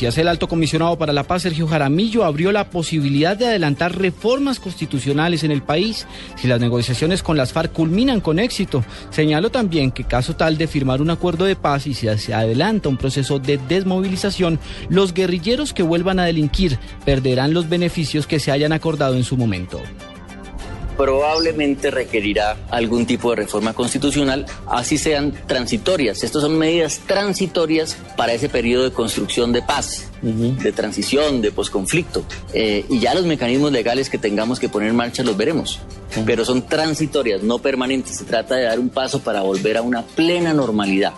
El alto comisionado para la paz, Sergio Jaramillo, abrió la posibilidad de adelantar reformas constitucionales en el país si las negociaciones con las FARC culminan con éxito. Señaló también que caso tal de firmar un acuerdo de paz y si se adelanta un proceso de desmovilización, los guerrilleros que vuelvan a delinquir perderán los beneficios que se hayan acordado en su momento probablemente requerirá algún tipo de reforma constitucional, así sean transitorias. Estas son medidas transitorias para ese periodo de construcción de paz, de transición, de posconflicto. Eh, y ya los mecanismos legales que tengamos que poner en marcha los veremos. Pero son transitorias, no permanentes. Se trata de dar un paso para volver a una plena normalidad.